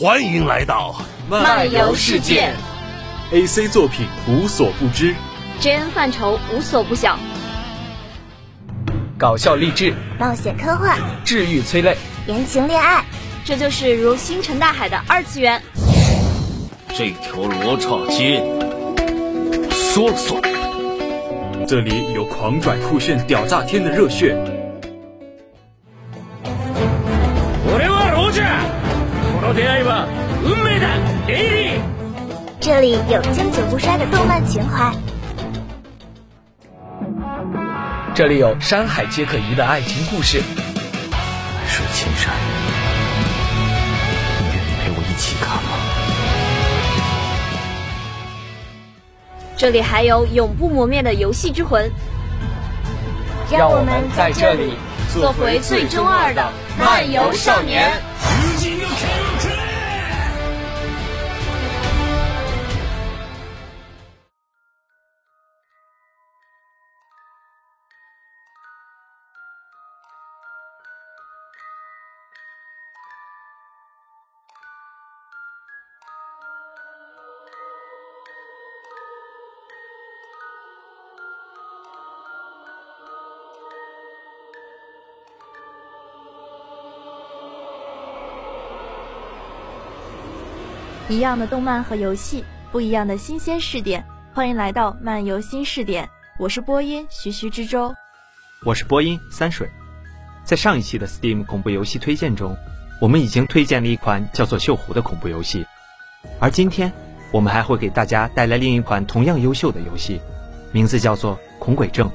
欢迎来到漫游世界。AC 作品无所不知，JN 范畴无所不晓，搞笑励志、冒险科幻、治愈催泪，言情恋爱，这就是如星辰大海的二次元。这条罗刹街，我说了算。这里有狂拽酷炫、屌炸天的热血，这里有经久不衰的动漫情怀，这里有山海皆可移的爱情故事，海水千山，你愿意陪我一起看吗？这里还有永不磨灭的游戏之魂，让我们在这里做回最中二的漫游少年。一样的动漫和游戏，不一样的新鲜试点，欢迎来到漫游新试点。我是播音徐徐之舟。我是播音三水。在上一期的 Steam 恐怖游戏推荐中，我们已经推荐了一款叫做《锈湖》的恐怖游戏，而今天我们还会给大家带来另一款同样优秀的游戏，名字叫做《恐鬼症》。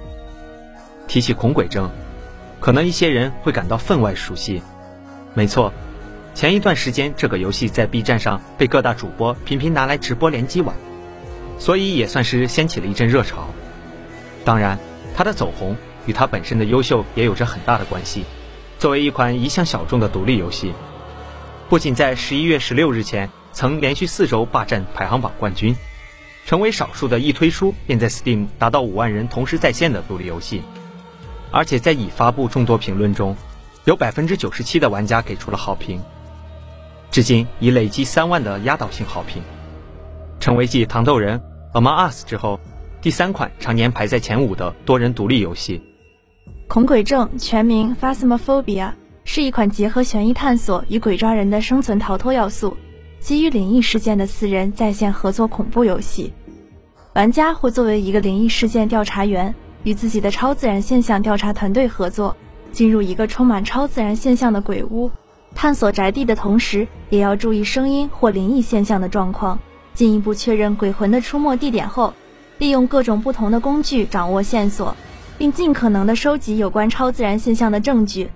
提起恐鬼症，可能一些人会感到分外熟悉。没错，前一段时间这个游戏在 B 站上被各大主播频频拿来直播联机玩，所以也算是掀起了一阵热潮。当然，它的走红与它本身的优秀也有着很大的关系。作为一款一向小众的独立游戏，不仅在十一月十六日前曾连续四周霸占排行榜冠军，成为少数的一推出便在 Steam 达到五万人同时在线的独立游戏，而且在已发布众多评论中，有百分之九十七的玩家给出了好评，至今已累积三万的压倒性好评，成为继《糖豆人》《Among Us》之后第三款常年排在前五的多人独立游戏。恐鬼症全名 Phasmophobia 是一款结合悬疑探索与鬼抓人的生存逃脱要素，基于灵异事件的四人在线合作恐怖游戏。玩家会作为一个灵异事件调查员，与自己的超自然现象调查团队合作，进入一个充满超自然现象的鬼屋，探索宅地的同时，也要注意声音或灵异现象的状况，进一步确认鬼魂的出没地点后，利用各种不同的工具掌握线索。并尽可能的收集有关超自然现象的证据，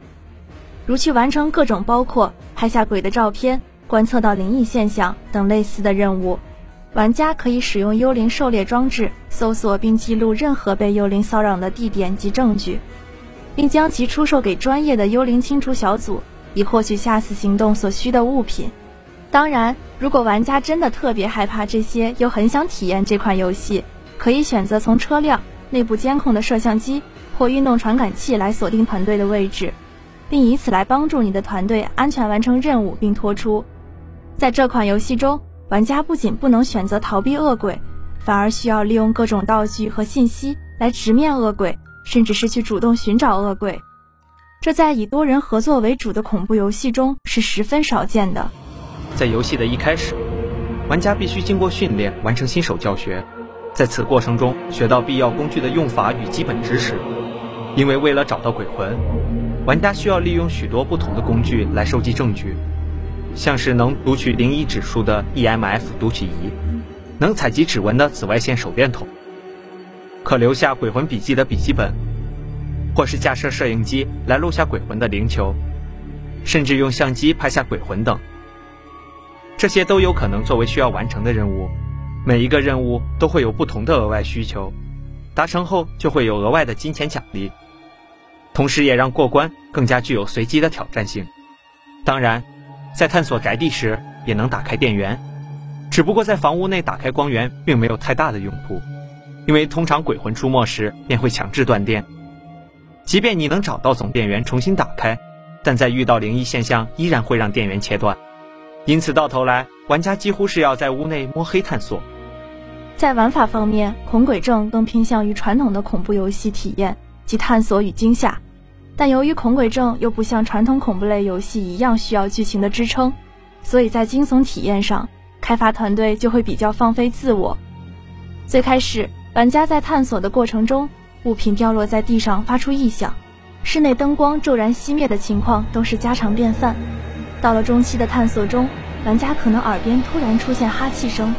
如去完成各种包括拍下鬼的照片、观测到灵异现象等类似的任务。玩家可以使用幽灵狩猎装置搜索并记录任何被幽灵骚扰的地点及证据，并将其出售给专业的幽灵清除小组，以获取下次行动所需的物品。当然，如果玩家真的特别害怕这些，又很想体验这款游戏，可以选择从车辆。内部监控的摄像机或运动传感器来锁定团队的位置，并以此来帮助你的团队安全完成任务并脱出。在这款游戏中，玩家不仅不能选择逃避恶鬼，反而需要利用各种道具和信息来直面恶鬼，甚至是去主动寻找恶鬼。这在以多人合作为主的恐怖游戏中是十分少见的。在游戏的一开始，玩家必须经过训练，完成新手教学。在此过程中，学到必要工具的用法与基本知识。因为为了找到鬼魂，玩家需要利用许多不同的工具来收集证据，像是能读取灵异指数的 EMF 读取仪，能采集指纹的紫外线手电筒，可留下鬼魂笔记的笔记本，或是架设摄影机来录下鬼魂的灵球，甚至用相机拍下鬼魂等。这些都有可能作为需要完成的任务。每一个任务都会有不同的额外需求，达成后就会有额外的金钱奖励，同时也让过关更加具有随机的挑战性。当然，在探索宅地时也能打开电源，只不过在房屋内打开光源并没有太大的用途，因为通常鬼魂出没时便会强制断电。即便你能找到总电源重新打开，但在遇到灵异现象依然会让电源切断。因此到头来，玩家几乎是要在屋内摸黑探索。在玩法方面，《恐鬼症》更偏向于传统的恐怖游戏体验及探索与惊吓，但由于《恐鬼症》又不像传统恐怖类游戏一样需要剧情的支撑，所以在惊悚体验上，开发团队就会比较放飞自我。最开始，玩家在探索的过程中，物品掉落在地上发出异响，室内灯光骤然熄灭的情况都是家常便饭。到了中期的探索中，玩家可能耳边突然出现哈气声。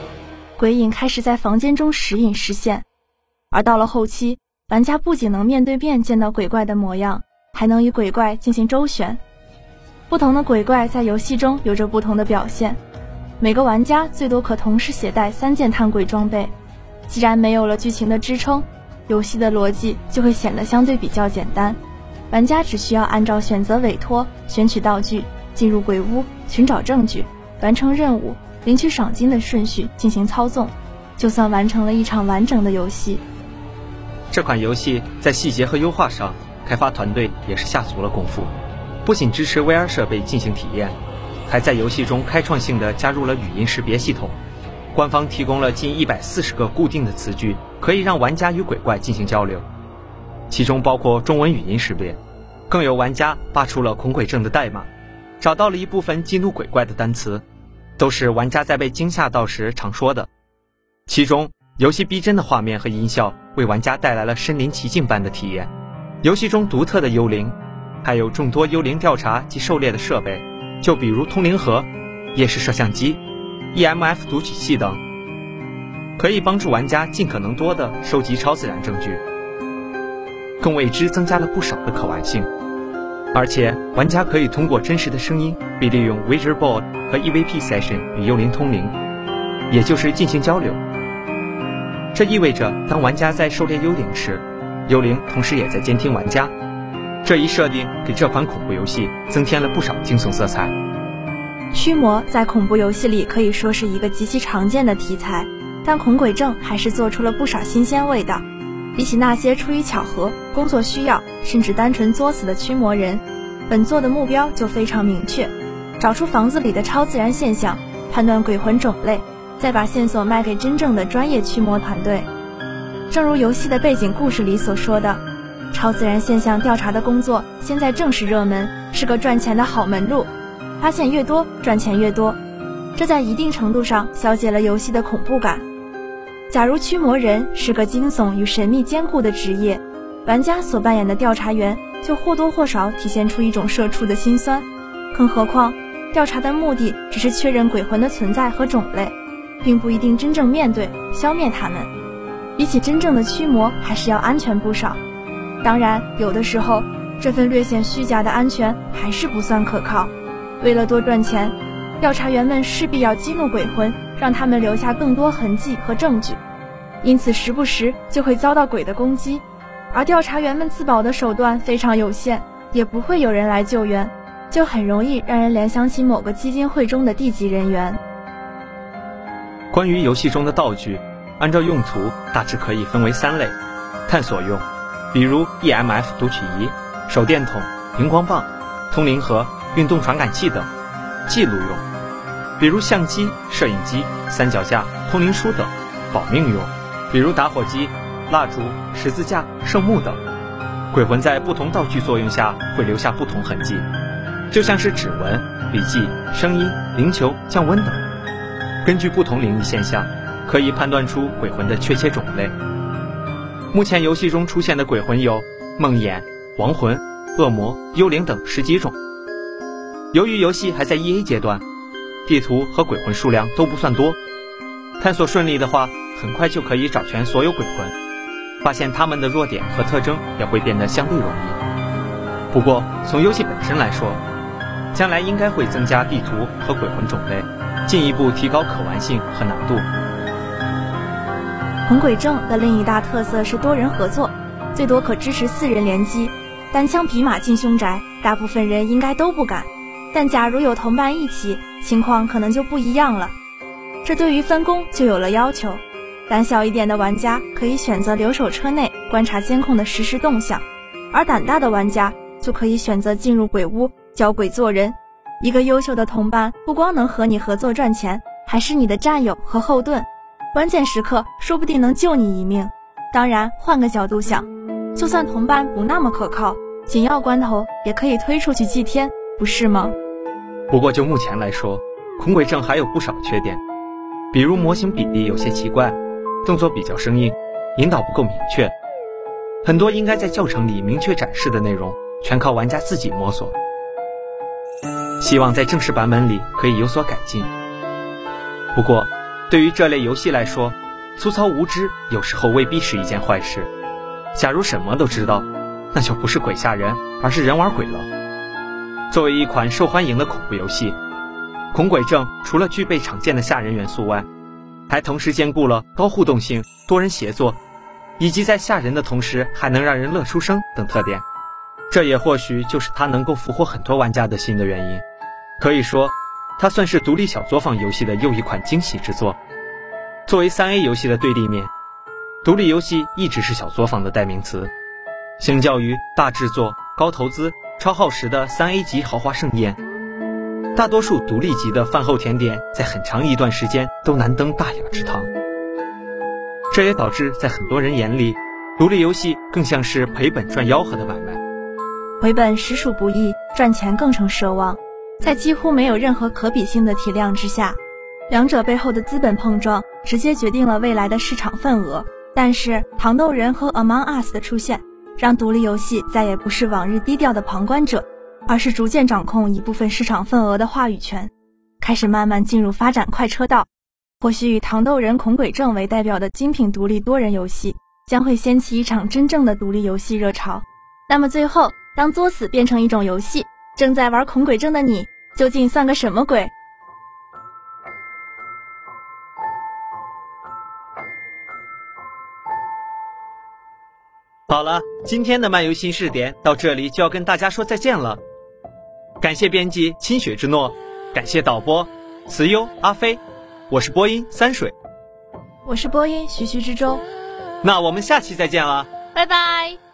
鬼影开始在房间中时隐时现，而到了后期，玩家不仅能面对面见到鬼怪的模样，还能与鬼怪进行周旋。不同的鬼怪在游戏中有着不同的表现，每个玩家最多可同时携带三件探鬼装备。既然没有了剧情的支撑，游戏的逻辑就会显得相对比较简单。玩家只需要按照选择委托、选取道具、进入鬼屋、寻找证据、完成任务。领取赏金的顺序进行操纵，就算完成了一场完整的游戏。这款游戏在细节和优化上，开发团队也是下足了功夫。不仅支持 VR 设备进行体验，还在游戏中开创性的加入了语音识别系统。官方提供了近一百四十个固定的词句，可以让玩家与鬼怪进行交流，其中包括中文语音识别。更有玩家扒出了恐鬼症的代码，找到了一部分激怒鬼怪的单词。都是玩家在被惊吓到时常说的，其中游戏逼真的画面和音效为玩家带来了身临其境般的体验。游戏中独特的幽灵，还有众多幽灵调查及狩猎的设备，就比如通灵盒、夜视摄像机、EMF 读取器等，可以帮助玩家尽可能多的收集超自然证据，更为之增加了不少的可玩性。而且玩家可以通过真实的声音，并利用 Wizard Board 和 EVP Session 与幽灵通灵，也就是进行交流。这意味着，当玩家在狩猎幽灵时，幽灵同时也在监听玩家。这一设定给这款恐怖游戏增添了不少惊悚色彩。驱魔在恐怖游戏里可以说是一个极其常见的题材，但恐鬼症还是做出了不少新鲜味道。比起那些出于巧合、工作需要，甚至单纯作死的驱魔人，本作的目标就非常明确：找出房子里的超自然现象，判断鬼魂种类，再把线索卖给真正的专业驱魔团队。正如游戏的背景故事里所说的，超自然现象调查的工作现在正是热门，是个赚钱的好门路。发现越多，赚钱越多，这在一定程度上消解了游戏的恐怖感。假如驱魔人是个惊悚与神秘兼顾的职业，玩家所扮演的调查员就或多或少体现出一种社畜的心酸。更何况，调查的目的只是确认鬼魂的存在和种类，并不一定真正面对消灭他们。比起真正的驱魔，还是要安全不少。当然，有的时候这份略显虚假的安全还是不算可靠。为了多赚钱，调查员们势必要激怒鬼魂。让他们留下更多痕迹和证据，因此时不时就会遭到鬼的攻击，而调查员们自保的手段非常有限，也不会有人来救援，就很容易让人联想起某个基金会中的地级人员。关于游戏中的道具，按照用途大致可以分为三类：探索用，比如 EMF 读取仪、手电筒、荧光棒、通灵盒、运动传感器等；记录用。比如相机、摄影机、三脚架、通灵书等；保命用，比如打火机、蜡烛、十字架、圣木等。鬼魂在不同道具作用下会留下不同痕迹，就像是指纹、笔记、声音、灵球、降温等。根据不同灵异现象，可以判断出鬼魂的确切种类。目前游戏中出现的鬼魂有梦魇、亡魂、恶魔、幽灵等十几种。由于游戏还在 EA 阶段。地图和鬼魂数量都不算多，探索顺利的话，很快就可以找全所有鬼魂，发现他们的弱点和特征也会变得相对容易。不过从游戏本身来说，将来应该会增加地图和鬼魂种类，进一步提高可玩性和难度。恐鬼症的另一大特色是多人合作，最多可支持四人联机，单枪匹马进凶宅，大部分人应该都不敢。但假如有同伴一起，情况可能就不一样了。这对于分工就有了要求。胆小一点的玩家可以选择留守车内观察监控的实时动向，而胆大的玩家就可以选择进入鬼屋教鬼做人，一个优秀的同伴不光能和你合作赚钱，还是你的战友和后盾，关键时刻说不定能救你一命。当然，换个角度想，就算同伴不那么可靠，紧要关头也可以推出去祭天，不是吗？不过就目前来说，恐鬼症还有不少缺点，比如模型比例有些奇怪，动作比较生硬，引导不够明确，很多应该在教程里明确展示的内容，全靠玩家自己摸索。希望在正式版本里可以有所改进。不过，对于这类游戏来说，粗糙无知有时候未必是一件坏事。假如什么都知道，那就不是鬼吓人，而是人玩鬼了。作为一款受欢迎的恐怖游戏，《恐鬼症》除了具备常见的吓人元素外，还同时兼顾了高互动性、多人协作，以及在吓人的同时还能让人乐出声等特点。这也或许就是它能够俘获很多玩家的心的原因。可以说，它算是独立小作坊游戏的又一款惊喜之作。作为三 A 游戏的对立面，独立游戏一直是小作坊的代名词。相较于大制作、高投资、超耗时的三 A 级豪华盛宴，大多数独立级的饭后甜点在很长一段时间都难登大雅之堂。这也导致在很多人眼里，独立游戏更像是赔本赚吆喝的买卖。回本实属不易，赚钱更成奢望。在几乎没有任何可比性的体量之下，两者背后的资本碰撞直接决定了未来的市场份额。但是，糖豆人和 Among Us 的出现，让独立游戏再也不是往日低调的旁观者，而是逐渐掌控一部分市场份额的话语权，开始慢慢进入发展快车道。或许以糖豆人恐鬼症为代表的精品独立多人游戏，将会掀起一场真正的独立游戏热潮。那么最后，当作死变成一种游戏。正在玩恐鬼症的你，究竟算个什么鬼？好了，今天的漫游新视点到这里就要跟大家说再见了。感谢编辑清雪之诺，感谢导播慈优阿飞，我是播音三水，我是播音徐徐之舟。那我们下期再见了，拜拜。